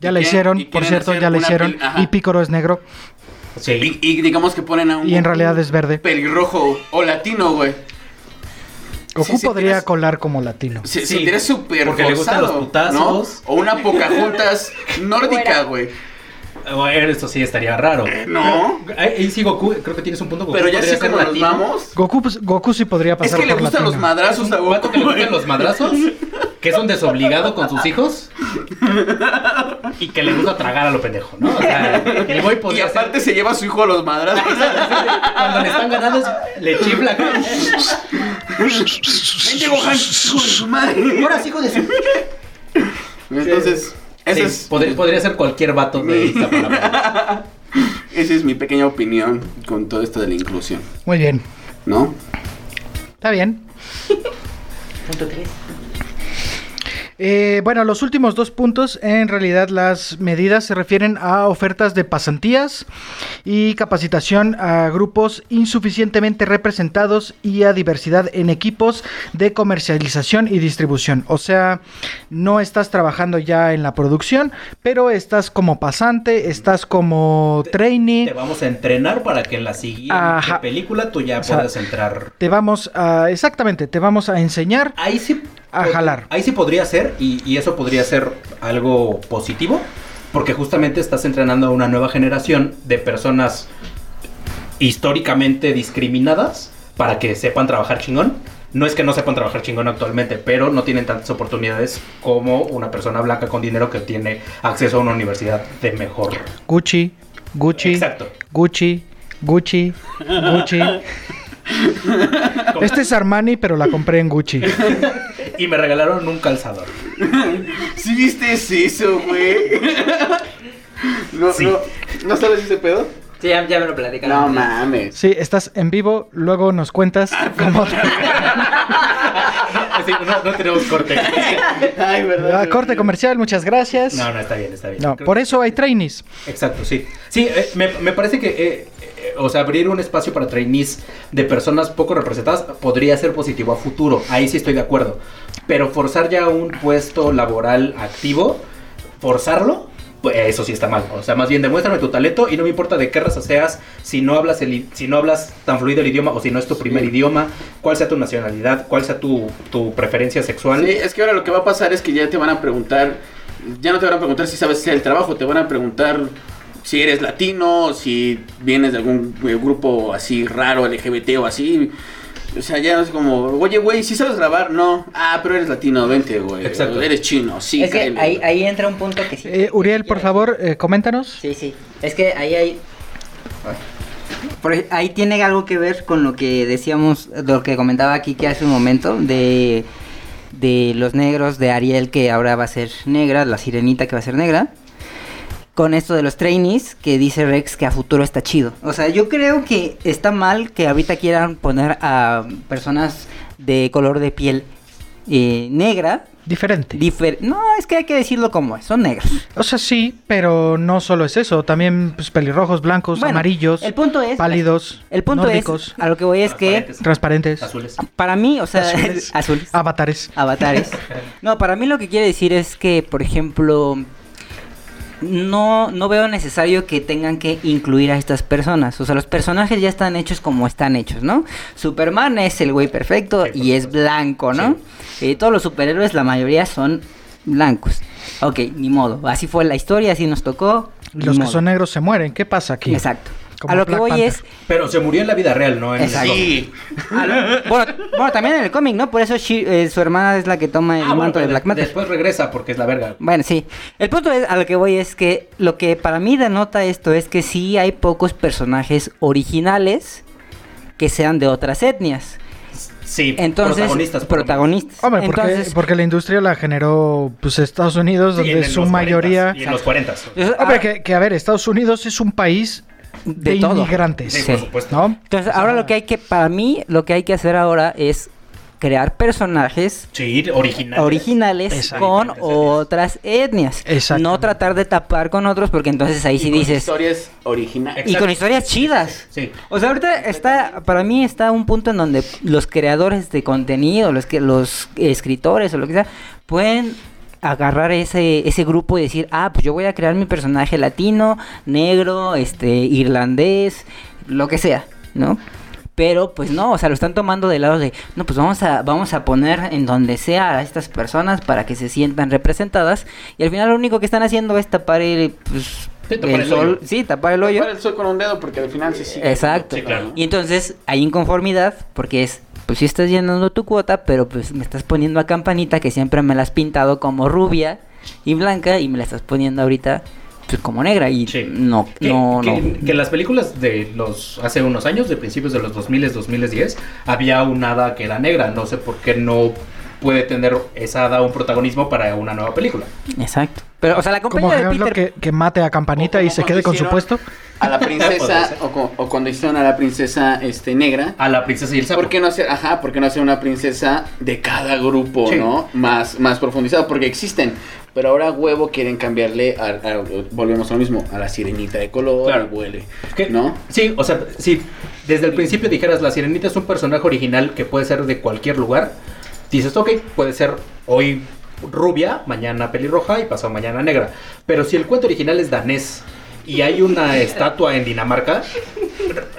ya la hicieron, por cierto, ya la hicieron. Y Pícoro es negro Sí. y, y digamos que ponen a un y en realidad es verde. pelirrojo o latino, güey. Goku Sí, sí, podría tienes- colar como latino. Se, Sí, se súper porque le gustan los putazos. ¿no? O una Pocahontas <laughs> nórdica, güey. Bueno, eso sí estaría raro. No. Ahí sí, Goku, creo que tienes un punto. Goku Pero ya ser como nos latino. vamos. Goku, pues, Goku sí podría Es pasar que le por gustan los latino. madrazos a Goku. que le gustan los madrazos, <laughs> que es un desobligado con sus hijos y que le gusta tragar a lo pendejo, ¿no? O sea, <laughs> el güey Y ser- aparte se lleva a su hijo a los madrazos. <laughs> Cuando le están ganando, le chifla. Vente, Gohan, hijo de su madre. Ahora sí, hijo de su... Entonces, Sí, es, podría, podría ser cualquier vato de Iztapalapa. <laughs> esa es mi pequeña opinión con todo esto de la inclusión, Muy bien. ¿no? Está bien. Punto 3. Eh, bueno, los últimos dos puntos, en realidad las medidas se refieren a ofertas de pasantías y capacitación a grupos insuficientemente representados y a diversidad en equipos de comercialización y distribución. O sea, no estás trabajando ya en la producción, pero estás como pasante, estás como trainee. Te vamos a entrenar para que en la siguiente Ajá. película tú ya O sea, puedas entrar. Te vamos a, exactamente, te vamos a enseñar Ahí sí. A jalar. Ahí sí podría ser, y, y eso podría ser algo positivo, porque justamente estás entrenando a una nueva generación de personas históricamente discriminadas para que sepan trabajar chingón. No es que no sepan trabajar chingón actualmente, pero no tienen tantas oportunidades como una persona blanca con dinero que tiene acceso a una universidad de mejor. Gucci, Gucci, Exacto. Gucci, Gucci, Gucci. <laughs> Este es Armani, pero la compré en Gucci. <laughs> Y me regalaron un calzador. <laughs> ¿Sí viste eso, güey? No, Sí. no, ¿no sabes ese pedo? Sí, ya, ya me lo platicaron. No mames. Sí, estás en vivo, luego nos cuentas cómo... <laughs> Sí, no, no tenemos corte. Ay, verdad. Ah, corte comercial, muchas gracias. No, no, está bien, está bien. No, Creo- por eso hay trainees. Exacto, sí. Sí, eh, me, me parece que, eh, o sea, abrir un espacio para trainees de personas poco representadas podría ser positivo a futuro. Ahí sí estoy de acuerdo. Pero forzar ya un puesto laboral activo, forzarlo, pues eso sí está mal. O sea, más bien demuéstrame tu talento y no me importa de qué raza seas, si no hablas el, si no hablas tan fluido el idioma o si no es tu primer Sí. idioma, cuál sea tu nacionalidad, cuál sea tu, tu preferencia sexual. Sí, es que ahora lo que va a pasar es que ya te van a preguntar, ya no te van a preguntar si sabes hacer el trabajo, te van a preguntar si eres latino, si vienes de algún eh, grupo así raro, LGBT o así. O sea, ya no es como, oye, güey, si sabes grabar, no. Ah, pero eres latino, vente, güey. Exacto. Eres chino, sí. es que ahí, ahí entra un punto que sí. Eh, Uriel, por favor, eh, coméntanos. Sí, sí. Es que ahí hay. Por ej- ahí tiene algo que ver con lo que decíamos, lo que comentaba aquí que hace un momento, de, de los negros, de Ariel que ahora va a ser negra, la sirenita que va a ser negra. Con esto de los trainees, que dice Rex que a futuro está chido. O sea, yo creo que está mal que ahorita quieran poner a personas de color de piel eh, negra Diferente. Difer- no, es que hay que decirlo como es, son negros. O sea, sí, pero no solo es eso. También pues, pelirrojos, blancos, Bueno, amarillos, el punto es- pálidos, El punto nórdicos, es, a lo que voy es que, Transparentes. transparentes, Azules. para mí, o sea, Azules. <laughs> azules, avatares. avatares. <laughs> No, para mí lo que quiere decir es que, por ejemplo, no, no veo necesario que tengan que incluir a estas personas. O sea, los personajes ya están hechos como están hechos, ¿no? Superman es el güey perfecto Sí, y es blanco, ¿no? Eh, todos los superhéroes, la mayoría son blancos. Ok, ni modo. Así fue la historia, así nos tocó. Los que son negros se mueren. ¿Qué pasa aquí? Exacto. Como a lo que voy Panther. es Pero se murió en la vida real, ¿no? En Exacto. Sí. a lo- bueno, bueno, también en el cómic, ¿no? Por eso eh, su hermana es la que toma el Ah, bueno, manto de Black Panther. Después regresa porque es la verga. Bueno, sí. El punto es, a lo que voy es que lo que para mí denota esto es que sí hay pocos personajes originales que sean de otras etnias. Sí, Entonces, protagonistas. protagonistas. Hombre, porque, Entonces, porque la industria la generó pues Estados Unidos, donde en su los 40s, mayoría... Y en los 40. entonces, Hombre, ah, que, que, a ver, Estados Unidos es un país de, De todo. inmigrantes, Sí, Sí. por supuesto. ¿no? entonces, ahora lo que hay que, para mí, lo que hay que hacer ahora es crear personajes Sí, original. originales Exacto. con otras etnias. Exacto. No tratar de tapar con otros porque entonces ahí Y sí con dices... Historias originales. Y con historias chidas. Sí. O sea, ahorita está, para mí está un punto en donde los creadores de contenido, los que los escritores o lo que sea, pueden agarrar ese, ese grupo y decir, ah, pues yo voy a crear mi personaje latino, negro, este, irlandés, lo que sea, ¿no? Pero pues no, o sea, lo están tomando del lado de, no, pues vamos a, vamos a poner en donde sea a estas personas para que se sientan representadas. Y al final lo único que están haciendo es tapar el, pues, Sí, tapar el el sol, hoyo. sí, tapar el hoyo. Tapar el sol con un dedo porque al final se sigue. Exacto. Sí, claro. Y entonces hay inconformidad porque es, pues sí estás llenando tu cuota, pero pues me estás poniendo a campanita que siempre me la has pintado como rubia y blanca y me la estás poniendo ahorita pues, como negra y Sí. no, Que, no, que- no. que las películas de los hace unos años, de principios de los 2000, 2010, había un hada que era negra. No sé por qué no puede tener esa hada un protagonismo para una nueva película. Exacto. Pero, o sea, la compañía de Peter... que, que mate a Campanita y se quede con su puesto. A la princesa, <laughs> o, cuando hicieron a la princesa este negra. A la princesa y el sapo. ¿Por qué no hacer, ajá, por qué no hacer una princesa de cada grupo, Sí. no? Más, más profundizado, porque existen. Pero ahora huevo quieren cambiarle, a, a- volvemos a lo mismo, a la sirenita de color, Claro. ¿Qué? ¿no? Sí, o sea, si desde el principio dijeras la sirenita es un personaje original que puede ser de cualquier lugar, dices, ok, puede ser hoy rubia, mañana pelirroja y pasado mañana negra. Pero si el cuento original es danés y hay una <laughs> estatua en Dinamarca,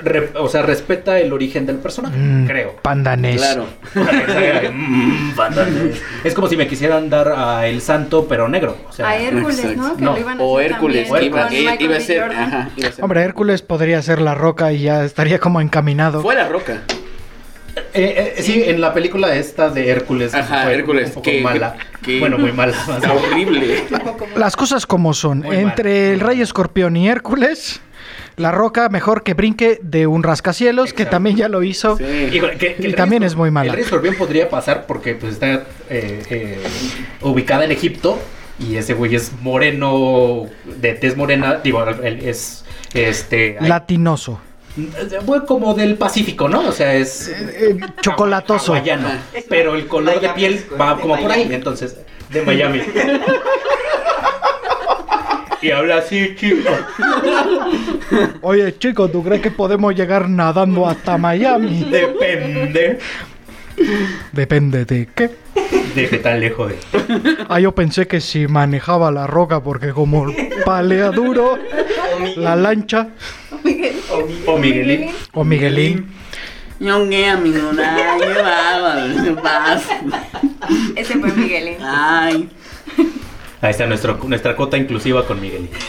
re- o sea, respeta el origen del personaje, Mm, creo. Pandanés. Claro. <laughs> Mm, danés. es como si me quisieran dar a el santo pero negro. O sea, A Hércules. ¿no? Que No, lo iban a O hacer Hércules, también que iba, con que iba Michael a B. ser, Jordan. ajá, iba a ser. Hombre, Hércules podría ser la roca y ya estaría como encaminado. Fue la roca. Eh, eh, sí, en la película esta de Hércules. Ajá, fue Hércules, Un poco que- mala. que- Bueno, muy mala. Está horrible. <laughs> Las cosas como son. Muy Entre mal. el Rey Escorpión y Hércules, la roca mejor que brinque de un rascacielos, que también ya lo hizo. Sí. Híjole, que- que Y el también Rey es muy mala. El Rey Escorpión podría pasar porque pues, está eh, eh, ubicada en Egipto y ese güey es moreno, de tez morena, digo, él es este... Latinoso. Como del Pacífico, ¿no? O sea, es... Eh, chocolatoso. hawaiano, pero el color de Miami, piel es va de como por ahí, entonces, de Miami. <laughs> y habla así, chico. Oye, chico, ¿tú crees que podemos llegar nadando hasta Miami? Depende Depende de qué. de qué tan lejos de... Ah, yo pensé que si manejaba la roca, porque como palea duro, la lancha O Miguelín. o Miguelín. Ñongue, amigo, ay, qué bárbaro, qué pasa. Ese fue Miguelín. Ay. Ahí está nuestro, nuestra cota inclusiva con Miguelín. <laughs>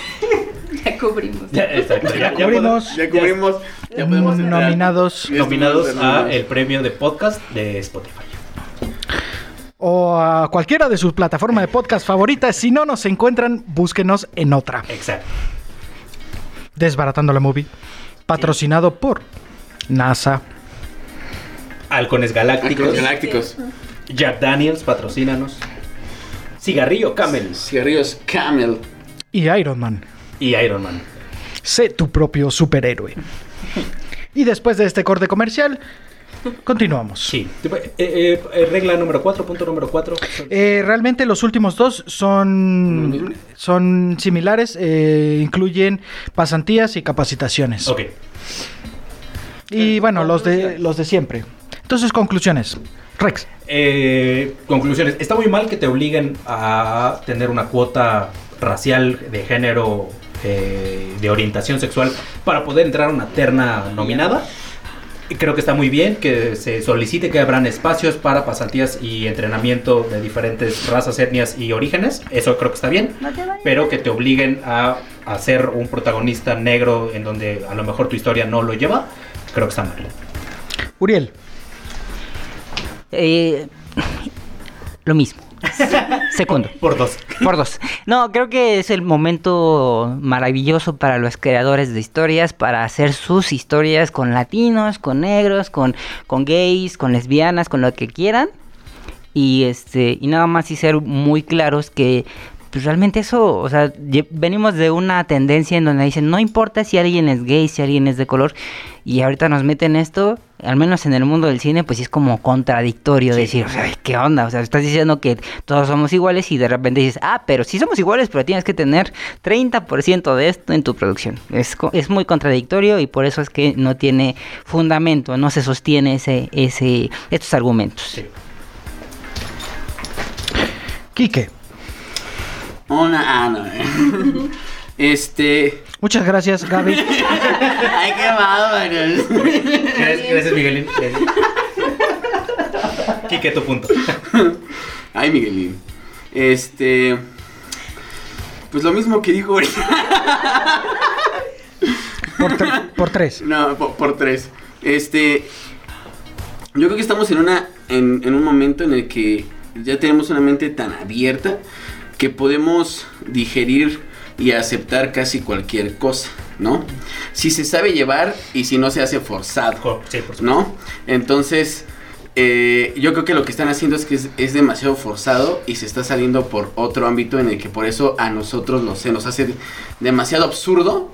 Ya cubrimos. Ya, exacto, ya, ya Cubrimos Ya cubrimos, ya podemos entrar. nominados nominados a el premio de podcast de Spotify. o a cualquiera de sus plataformas de podcast favoritas. Si no nos encuentran, búsquenos en otra. Exacto. Desbaratando la movie. Patrocinado por NASA. Halcones Galácticos. Jack Daniels, patrocínanos. Cigarrillo Camel Cigarrillos Camel. Y Iron Man. y Iron Man. Sé tu propio superhéroe. Y después de este corte comercial, Continuamos. Sí. Eh, eh, eh, regla número 4, punto número 4. Eh, realmente los últimos dos son, son similares, eh, incluyen pasantías y capacitaciones. ok. Y bueno, los de, los de siempre. Entonces, conclusiones. Rex. Eh, conclusiones. Está muy mal que te obliguen a tener una cuota racial de género eh, de orientación sexual para poder entrar a una terna nominada. Creo que está muy bien que se solicite que habrán espacios para pasantías y entrenamiento de diferentes razas, etnias y orígenes. Eso creo que está bien. Pero que te obliguen a, a ser un protagonista negro en donde a lo mejor tu historia no lo lleva, creo que está mal. Uriel. Eh, lo mismo. <laughs> Segundo. Por dos. Por dos. No, creo que es el momento maravilloso para los creadores de historias para hacer sus historias con latinos, con negros, con, con gays, con lesbianas, con lo que quieran. Y este, y nada más y ser muy claros que pues realmente eso, o sea, venimos de una tendencia en donde dicen, no importa si alguien es gay, si alguien es de color, y ahorita nos meten esto, al menos en el mundo del cine, pues es como contradictorio decir, "Ay, ¿qué onda? O sea, estás diciendo que todos somos iguales y de repente dices, ah, pero sí somos iguales, pero tienes que tener 30% de esto en tu producción. Es, es muy contradictorio y por eso es que no tiene fundamento, no se sostiene ese, ese, estos argumentos. Sí. Quique. Una, ah, no. <laughs> Este. Muchas gracias, Gaby. <laughs> Ay, qué bárbaro. Gracias, gracias Miguelín. Quique, tu punto. Ay, Miguelín. Este. Pues lo mismo que dijo ahorita. Por, tre- por tres. No, por, por tres. Este. Yo creo que estamos en una. En, en un momento en el que ya tenemos una mente tan abierta que podemos digerir y aceptar casi cualquier cosa, ¿no? Si se sabe llevar y si no se hace forzado. Sí, por. ¿no? Entonces, eh, yo creo que lo que están haciendo es que es, es demasiado forzado y se está saliendo por otro ámbito en el que por eso a nosotros lo, se nos hace demasiado absurdo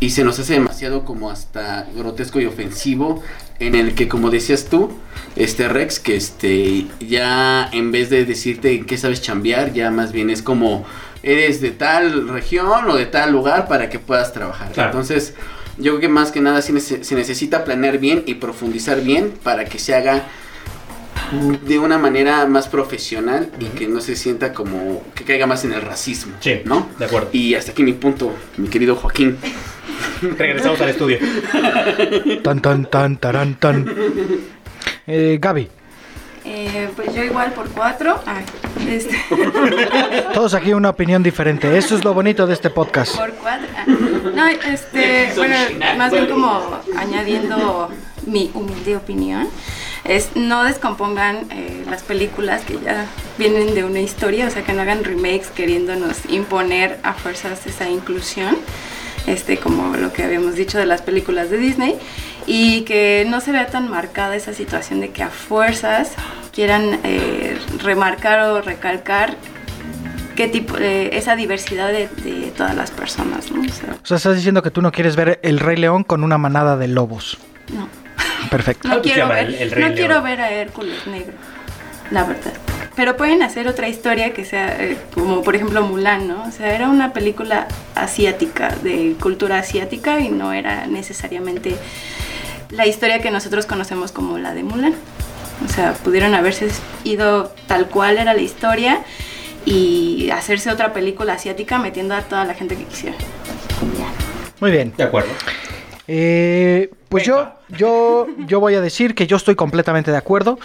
y se nos hace demasiado como hasta grotesco y ofensivo en el que como decías tú este Rex que este ya en vez de decirte en qué sabes chambear ya más bien es como eres de tal región o de tal lugar para que puedas trabajar Claro. entonces yo creo que más que nada nece- se necesita planear bien y profundizar bien para que se haga de una manera más profesional y que no se sienta como que caiga más en el racismo, Sí, ¿no? de acuerdo. Y hasta aquí mi punto, mi querido Joaquín. <laughs> Regresamos al estudio. Tan, tan, tan, tarán, tan. Eh, Gaby. Eh, pues yo igual por cuatro. Ay, este, <laughs> Todos aquí una opinión diferente. Eso es lo bonito de este podcast. por cuatro. ah, No, este, bueno, más bien como añadiendo mi humilde opinión. Es no descompongan eh, las películas que ya vienen de una historia, o sea que no hagan remakes queriéndonos imponer a fuerzas esa inclusión, este como lo que habíamos dicho de las películas de Disney, y que no se vea tan marcada esa situación de que a fuerzas quieran eh, remarcar o recalcar qué tipo eh, esa diversidad de, de todas las personas, ¿no? O sea, O sea, estás diciendo que tú no quieres ver el Rey León con una manada de lobos. no. Perfecto. No ¿Cómo se quiero llama ver, el- el no quiero ver a Hércules negro, la verdad. Pero pueden hacer otra historia que sea eh, como por ejemplo Mulan, ¿no? O sea, era una película asiática, de cultura asiática y no era necesariamente la historia que nosotros conocemos como la de Mulan. O sea, pudieron haberse ido tal cual era la historia y hacerse otra película asiática metiendo a toda la gente que quisiera. Muy bien. De acuerdo. Eh, pues yo, yo, yo voy a decir que yo estoy completamente de acuerdo.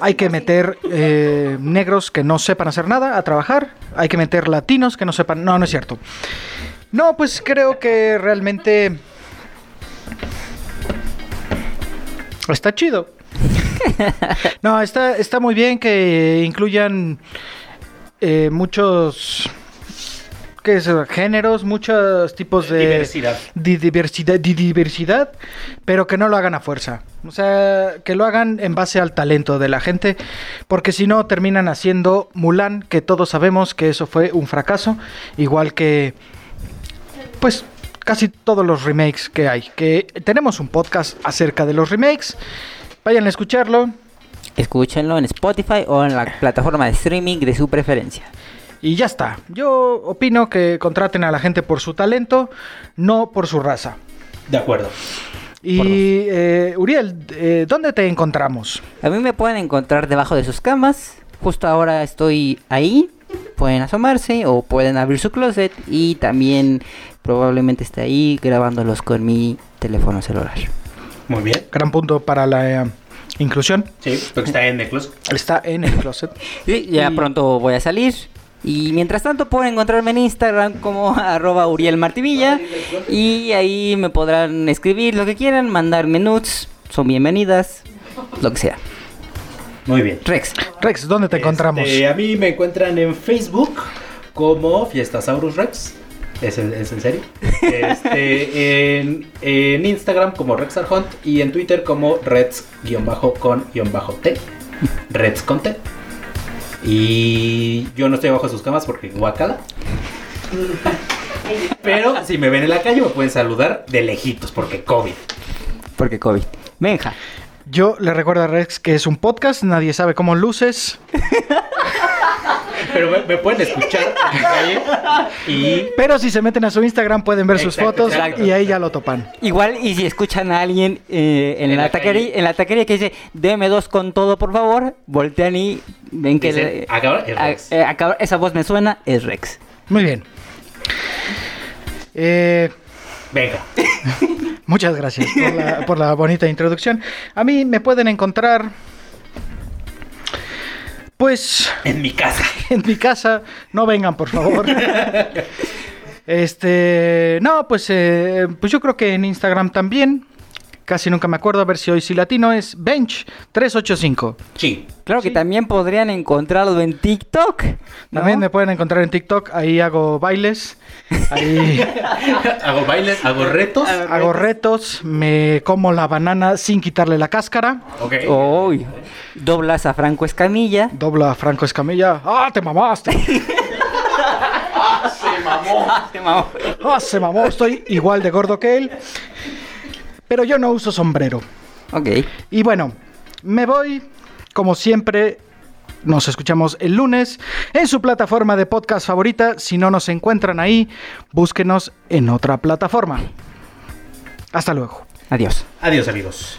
Hay que meter eh, negros que no sepan hacer nada a trabajar. Hay que meter latinos que no sepan. No, no es cierto. No, pues creo que realmente está chido. No, está, está muy bien que incluyan eh, muchos ¿qué es? géneros, muchos tipos de Diversidad. di- diversidad, di- diversidad, pero que no lo hagan a fuerza. O sea, que lo hagan en base al talento de la gente, porque si no terminan haciendo Mulan, que todos sabemos que eso fue un fracaso, igual que pues casi todos los remakes que hay. Que tenemos un podcast acerca de los remakes. Vayan a escucharlo. Escúchenlo en Spotify o en la plataforma de streaming de su preferencia. Y ya está. Yo opino que contraten a la gente por su talento, no por su raza. De acuerdo. Y eh, Uriel, eh, ¿dónde te encontramos? A mí me pueden encontrar debajo de sus camas. Justo ahora estoy ahí. Pueden asomarse o pueden abrir su closet y también probablemente esté ahí grabándolos con mi teléfono celular. Muy bien. Gran punto para la eh, inclusión. Sí, porque está en el closet. Está en el closet. <laughs> Sí, ya Y- pronto voy a salir. Y mientras tanto pueden encontrarme en Instagram como <laughs> arroba Uriel Martivilla. Y ahí me podrán escribir lo que quieran, mandarme nudes. Son bienvenidas. Lo que sea. Muy bien. Rex. Rex, ¿dónde te encontramos? Este, a mí me encuentran en Facebook como Fiestasaurus Rex. ¿Es en, es en serio? <laughs> Este, en, en Instagram como Rexarhunt y en Twitter como Reds-con-t. Reds con T. Y yo no estoy bajo sus camas porque guacala. Pero si me ven en la calle me pueden saludar de lejitos porque COVID. Porque COVID. Benja. Yo le recuerdo a Rex que es un podcast, nadie sabe cómo luces. <laughs> Pero me, me pueden escuchar en la calle y Pero si se meten a su Instagram pueden ver sus Exacto, fotos exacto. y ahí ya lo topan. Igual, y si escuchan a alguien eh, en, En la la taquería, calle. en la taquería que dice, deme dos con todo, por favor, voltean y ven que... Dicen, le- "Acaba, es a- Rex". eh, acaba- esa voz me suena, es Rex. Muy bien. Eh, venga. <laughs> muchas gracias por la, por la bonita introducción. A mí me pueden encontrar, pues, En mi casa. <laughs> en mi casa. No vengan, por favor. <laughs> Este, no, pues, eh, pues yo creo que en Instagram también. Casi nunca me acuerdo a ver si hoy sí latino es Bench385. Sí. Claro que Sí. también podrían encontrarlo en TikTok. ¿no? También me pueden encontrar en TikTok, ahí hago bailes, ahí <laughs> hago bailes, hago retos. hago retos, me como la banana sin quitarle la cáscara, Ok. Uy, doblas a Franco Escamilla. dobla a Franco Escamilla, ¡ah, te mamaste! <laughs> <laughs> ¡Ah, se mamó! Estoy igual de gordo que él, pero yo no uso sombrero. Ok. Y bueno, me voy, como siempre, nos escuchamos el lunes en su plataforma de podcast favorita. Si no nos encuentran ahí, búsquenos en otra plataforma. Hasta luego. Adiós. Adiós, amigos.